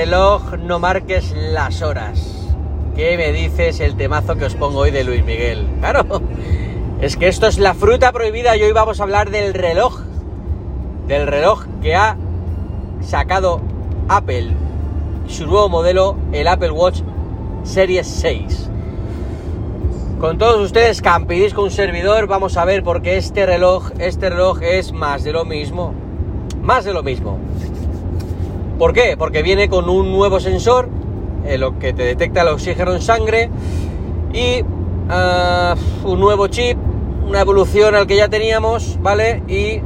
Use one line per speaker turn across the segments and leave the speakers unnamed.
Reloj, no marques las horas. ¿Qué me dices el temazo que os pongo hoy de Luis Miguel? Claro, es que esto es la fruta prohibida y hoy vamos a hablar del reloj. Del reloj que ha sacado Apple, su nuevo modelo, el Apple Watch Series 6. Con todos ustedes, Campidis con un servidor, vamos a ver por qué este reloj, este reloj es más de lo mismo. Más de lo mismo. ¿Por qué? Porque viene con un nuevo sensor, eh, lo que te detecta el oxígeno en sangre, y uh, un nuevo chip, una evolución al que ya teníamos, ¿vale? Y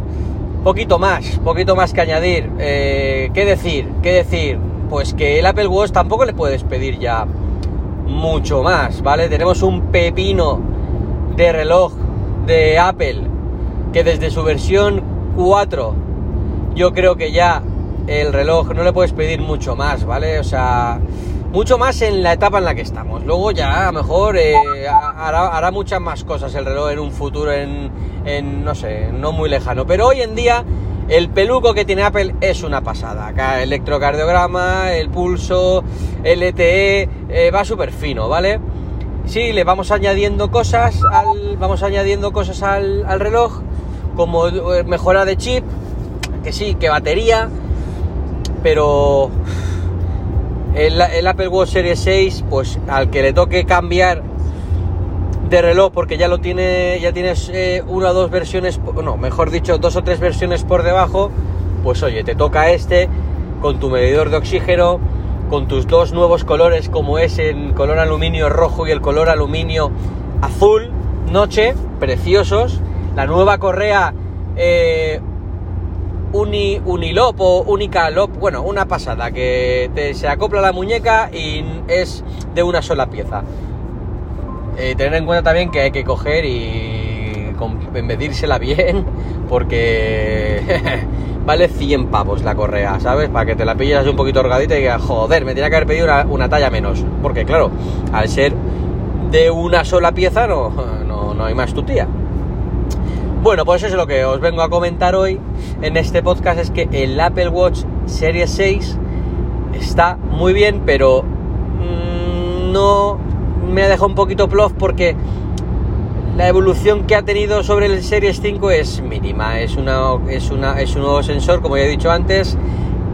poquito más, poquito más que añadir. Eh, ¿Qué decir? ¿Qué decir? Pues que el Apple Watch tampoco le puedes pedir ya mucho más, ¿vale? Tenemos un pepino de reloj de Apple que desde su versión 4 yo creo que ya el reloj no le puedes pedir mucho más, ¿vale? O sea, mucho más en la etapa en la que estamos. Luego ya a lo mejor eh, hará, muchas más cosas el reloj en un futuro, en, no sé, no muy lejano. Pero hoy en día el peluco que tiene Apple es una pasada. Acá electrocardiograma, el pulso, LTE, eh, va súper fino, ¿vale? Sí, le vamos añadiendo cosas al, vamos añadiendo cosas al, al reloj, como eh, mejora de chip, que sí, que batería, pero el, Apple Watch Series 6, pues al que le toque cambiar de reloj, porque ya lo tiene, ya tienes eh, una o dos versiones, no, mejor dicho, dos o tres versiones por debajo, pues oye, te toca este con tu medidor de oxígeno, con tus dos nuevos colores, como es el color aluminio rojo y el color aluminio azul, noche, preciosos, la nueva correa eh, uni, Unilop o Única Lop, bueno, una pasada, que te, se acopla la muñeca y es de una sola pieza. Eh, tener en cuenta también que hay que coger y medírsela bien, porque vale 100 pavos la correa, ¿sabes? Para que te la pilles un poquito orgadita y digas, joder, me tenía que haber pedido una, una, talla menos. Porque claro, al ser de una sola pieza no, no, no hay más tu tía. Bueno, pues eso es lo que os vengo a comentar hoy en este podcast, es que el Apple Watch Series 6 está muy bien, pero mmm, no me ha dejado un poquito plof porque la evolución que ha tenido sobre el Series 5 es mínima. Es, una, es, una, es un nuevo sensor, como ya he dicho antes,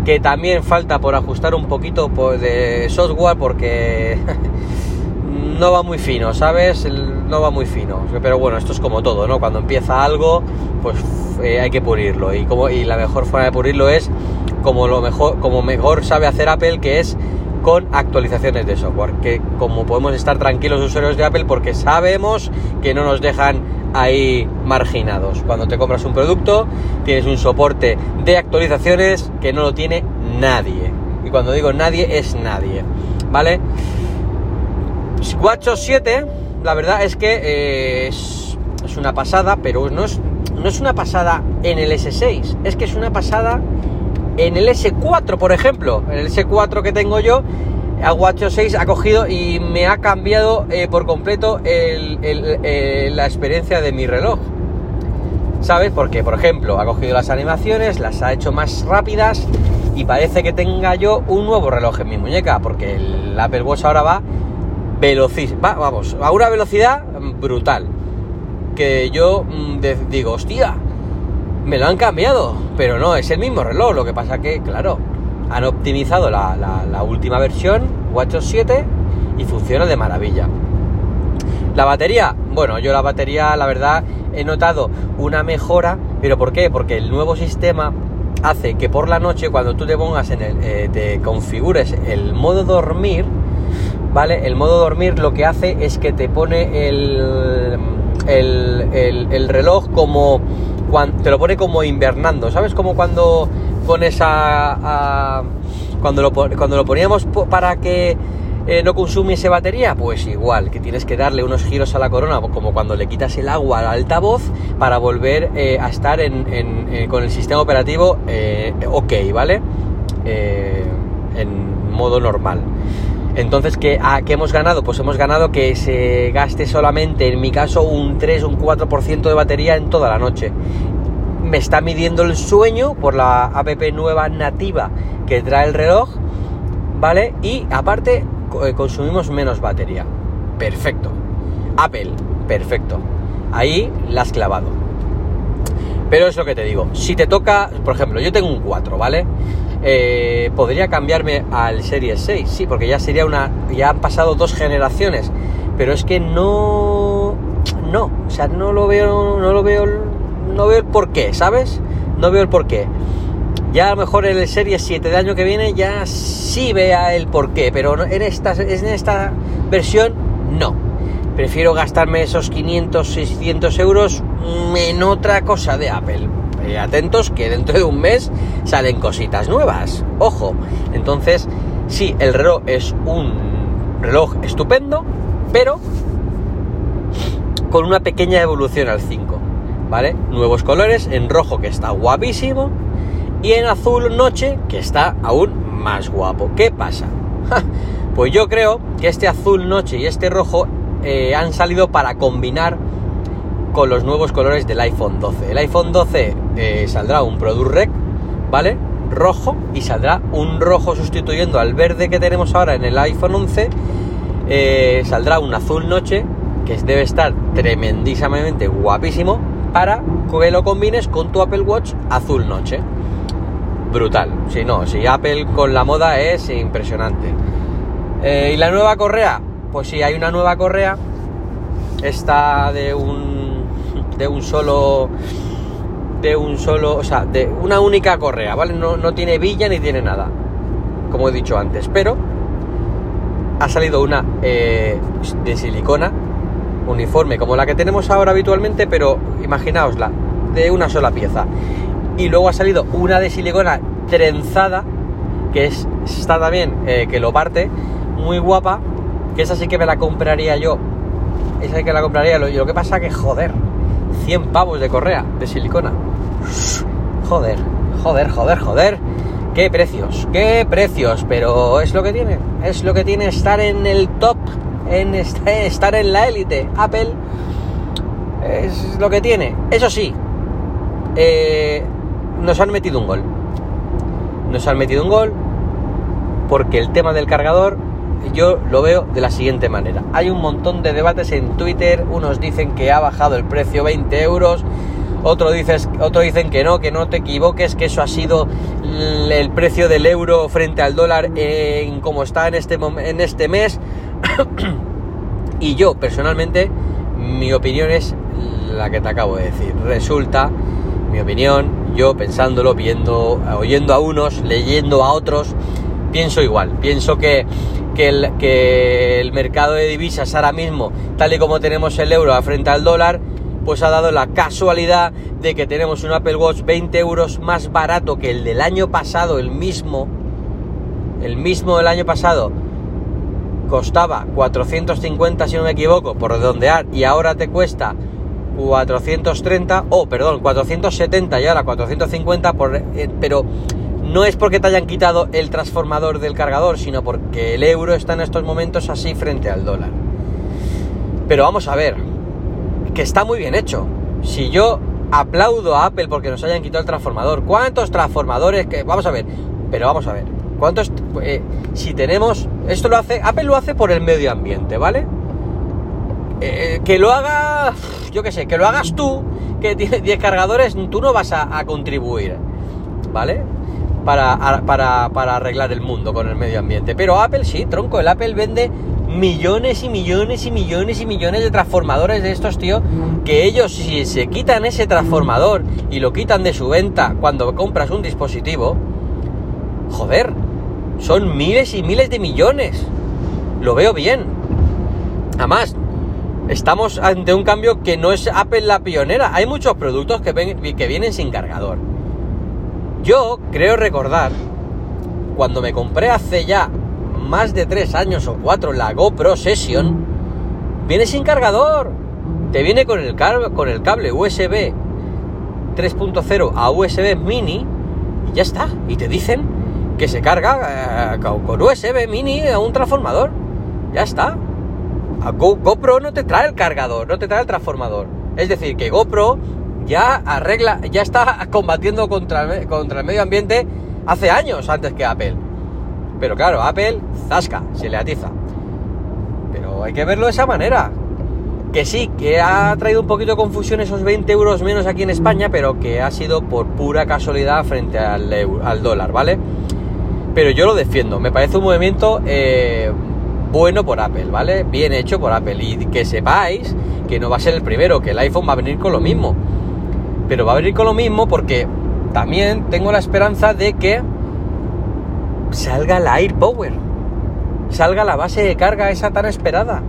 que también falta por ajustar un poquito de software porque no va muy fino, ¿sabes? No va muy fino. Pero bueno, esto es como todo, ¿no? Cuando empieza algo, pues eh, hay que pulirlo. Y, como, y la mejor forma de pulirlo es como, lo mejor, como mejor sabe hacer Apple, que es con actualizaciones de software. Que como podemos estar tranquilos los usuarios de Apple porque sabemos que no nos dejan ahí marginados. Cuando te compras un producto, tienes un soporte de actualizaciones que no lo tiene nadie. Y cuando digo nadie, es nadie. ¿Vale? WatchOS 7, la verdad es que eh, es, una pasada, pero no es, no es una pasada en el S6, es que es una pasada en el S4, por ejemplo. En el S4 que tengo yo, a WatchOS 6 ha cogido y me ha cambiado eh, por completo el, la experiencia de mi reloj. ¿Sabes? Porque, por ejemplo, ha cogido las animaciones, las ha hecho más rápidas y parece que tenga yo un nuevo reloj en mi muñeca, porque el Apple Watch ahora va velocísimo, va, vamos, a una velocidad brutal. Que yo mmm, digo, hostia, me lo han cambiado, pero no, es el mismo reloj. Lo que pasa que, claro, han optimizado la última versión, WatchOS 7, y funciona de maravilla. La batería, bueno, yo la batería, la verdad, he notado una mejora, pero ¿por qué? Porque el nuevo sistema hace que por la noche, cuando tú te pongas en el, eh, te configures el modo dormir, ¿vale? El modo dormir lo que hace es que te pone el, el, el, el reloj como te lo pone como invernando, ¿sabes? Como cuando pones a, a cuando, lo, cuando lo poníamos para que eh, no consumiese batería, pues igual, que tienes que darle unos giros a la corona, como cuando le quitas el agua al altavoz para volver eh, a estar en, eh, con el sistema operativo ok, ¿vale? En modo normal. Entonces, ¿qué, a, ¿qué, hemos ganado? Pues hemos ganado que se gaste solamente, en mi caso, un 3, un 4% de batería en toda la noche. Me está midiendo el sueño por la app nueva nativa que trae el reloj, ¿vale? Y aparte eh, consumimos menos batería. Perfecto. Apple, perfecto. Ahí la has clavado. Pero es lo que te digo, si te toca, por ejemplo, yo tengo un 4, ¿vale? Eh, podría cambiarme al Series 6, sí, porque ya sería una, ya han pasado dos generaciones, pero es que no, no, o sea, no lo veo, no lo veo, no veo el porqué, ¿sabes? No veo el porqué. Ya a lo mejor en el Series 7 de año que viene ya sí vea el porqué, pero en esta, en esta versión no. Prefiero gastarme esos 500, 600 euros en otra cosa de Apple. Eh, atentos que dentro de un mes salen cositas nuevas. Ojo. Entonces, sí, el reloj es un reloj estupendo, pero con una pequeña evolución al 5. ¿Vale? Nuevos colores, en rojo que está guapísimo y en azul noche que está aún más guapo. ¿Qué pasa? pues yo creo que este azul noche y este rojo eh, han salido para combinar con los nuevos colores del iPhone 12. El iPhone 12 eh, saldrá un Product Rec, ¿vale? Rojo y saldrá un rojo sustituyendo al verde que tenemos ahora en el iPhone 11. Eh, saldrá un azul noche que debe estar tremendísimamente guapísimo para que lo combines con tu Apple Watch azul noche brutal. Si no, si Apple con la moda es impresionante. Eh, ¿Y la nueva correa? Pues si hay una nueva correa. Está de un. De un solo. De un solo. O sea, de una única correa, ¿vale? No, no tiene villa ni tiene nada. Como he dicho antes. Pero. Ha salido una eh, de silicona. Uniforme, como la que tenemos ahora habitualmente, pero imaginaosla, de una sola pieza y luego ha salido una de silicona trenzada, que es, está también, eh, que lo parte, muy guapa, que esa sí que me la compraría yo. Esa sí que la compraría. Lo, lo que pasa que, joder, 100 pavos de correa de silicona. Joder, joder, joder, joder. Qué precios, qué precios, pero es lo que tiene. Es lo que tiene estar en el top, en estar en la élite. Apple es lo que tiene. Eso sí, eh, nos han metido un gol. Nos han metido un gol porque el tema del cargador yo lo veo de la siguiente manera. Hay un montón de debates en Twitter, unos dicen que ha bajado el precio 20 euros, otros dices, otro dicen que no, que no te equivoques, que eso ha sido el precio del euro frente al dólar en como está en este, en este mes. y yo personalmente, mi opinión es la que te acabo de decir. Resulta, mi opinión, yo pensándolo, viendo, oyendo a unos, leyendo a otros, pienso igual. Pienso que, que, el, que el mercado de divisas ahora mismo, tal y como tenemos el euro frente al dólar, pues ha dado la casualidad de que tenemos un Apple Watch 20 euros más barato que el del año pasado, el mismo, el mismo del año pasado, costaba 450 si no me equivoco, por redondear, y ahora te cuesta 430, o oh, perdón, 470 y ahora 450, por, eh, pero no es porque te hayan quitado el transformador del cargador, sino porque el euro está en estos momentos así frente al dólar. Pero vamos a ver, que está muy bien hecho. Si yo aplaudo a Apple porque nos hayan quitado el transformador, ¿cuántos transformadores que vamos a ver? Pero vamos a ver, ¿cuántos eh, si tenemos esto lo hace Apple lo hace por el medio ambiente, ¿vale? Eh, que lo haga, yo qué sé, que lo hagas tú, que tienes 10 cargadores, tú no vas a, contribuir, ¿vale? Para, para, para, arreglar el mundo con el medio ambiente. Pero Apple sí, tronco, el Apple vende millones y millones y millones y millones de transformadores de estos, tío, que ellos si se quitan ese transformador y lo quitan de su venta cuando compras un dispositivo, joder, son miles y miles de millones. Lo veo bien. Además, estamos ante un cambio que no es Apple la pionera. Hay muchos productos que, que vienen sin cargador. Yo creo recordar, cuando me compré hace ya más de 3 años o 4 la GoPro Session, viene sin cargador. Te viene con el, con el cable USB 3.0 a USB mini y ya está. Y te dicen que se carga eh, con USB mini a un transformador. Ya está. GoPro no te trae el cargador, no te trae el transformador. Es decir, que GoPro ya arregla, ya está combatiendo contra el, medio ambiente hace años antes que Apple. Pero claro, Apple, zasca, se le atiza. Pero hay que verlo de esa manera. Que sí, que ha traído un poquito de confusión esos 20 euros menos aquí en España, pero que ha sido por pura casualidad frente al, al dólar, ¿vale? Pero yo lo defiendo, me parece un movimiento eh, bueno por Apple, ¿vale? Bien hecho por Apple. Y que sepáis que no va a ser el primero, que el iPhone va a venir con lo mismo. Pero va a venir con lo mismo porque también tengo la esperanza de que salga la AirPower, salga la base de carga esa tan esperada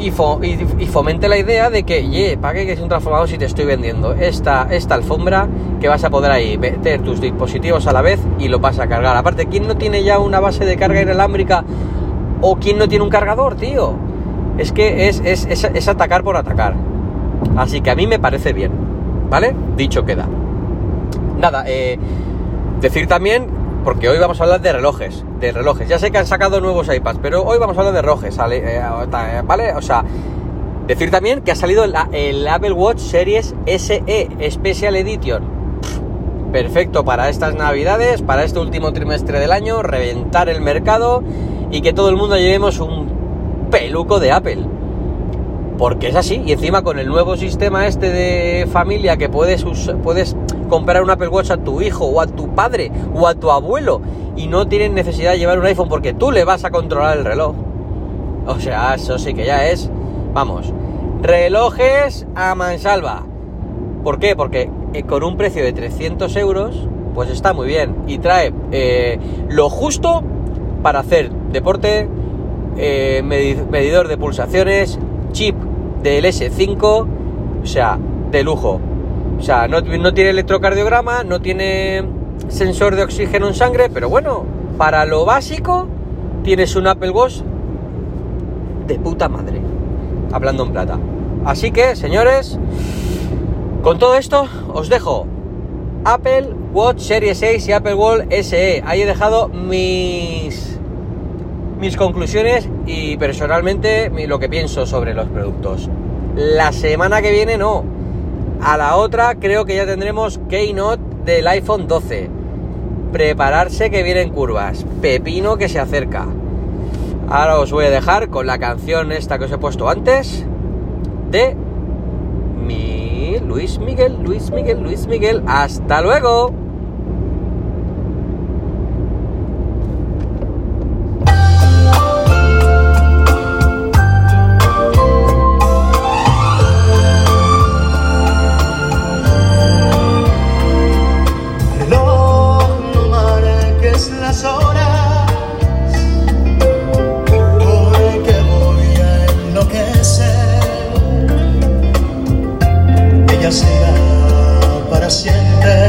y, fomente la idea de que, ye, pague que es un transformador si te estoy vendiendo esta, esta alfombra que vas a poder ahí meter tus dispositivos a la vez y lo vas a cargar. Aparte, ¿quién no tiene ya una base de carga inalámbrica o quién no tiene un cargador, tío? Es que es, es, es atacar por atacar. Así que a mí me parece bien, ¿vale? Dicho queda. Nada, eh, decir también porque hoy vamos a hablar de relojes, de relojes. Ya sé que han sacado nuevos iPads, pero hoy vamos a hablar de relojes, eh, ¿vale? O sea, decir también que ha salido el, Apple Watch Series SE Special Edition. Perfecto para estas navidades, para este último trimestre del año, reventar el mercado y que todo el mundo llevemos un peluco de Apple. Porque es así, y encima con el nuevo sistema este de familia que puedes, puedes comprar un Apple Watch a tu hijo o a tu padre o a tu abuelo y no tienen necesidad de llevar un iPhone porque tú le vas a controlar el reloj. O sea, eso sí que ya es, vamos, relojes a mansalva. ¿Por qué? Porque eh, con un precio de 300 euros, pues está muy bien y trae eh, lo justo para hacer deporte, eh, medidor de pulsaciones, chip del S5, o sea, de lujo. O sea, no, tiene electrocardiograma, no tiene sensor de oxígeno en sangre, pero bueno, para lo básico tienes un Apple Watch de puta madre. Hablando en plata. Así que, señores, con todo esto os dejo Apple Watch Series 6 y Apple Watch SE. Ahí he dejado mis mis conclusiones y personalmente lo que pienso sobre los productos. La semana que viene no, a la otra creo que ya tendremos Keynote del iPhone 12. Prepararse que vienen curvas. Pepino que se acerca. Ahora os voy a dejar con la canción esta que os he puesto antes. De mi Luis Miguel, Luis Miguel, Luis Miguel. Hasta luego. será para siempre.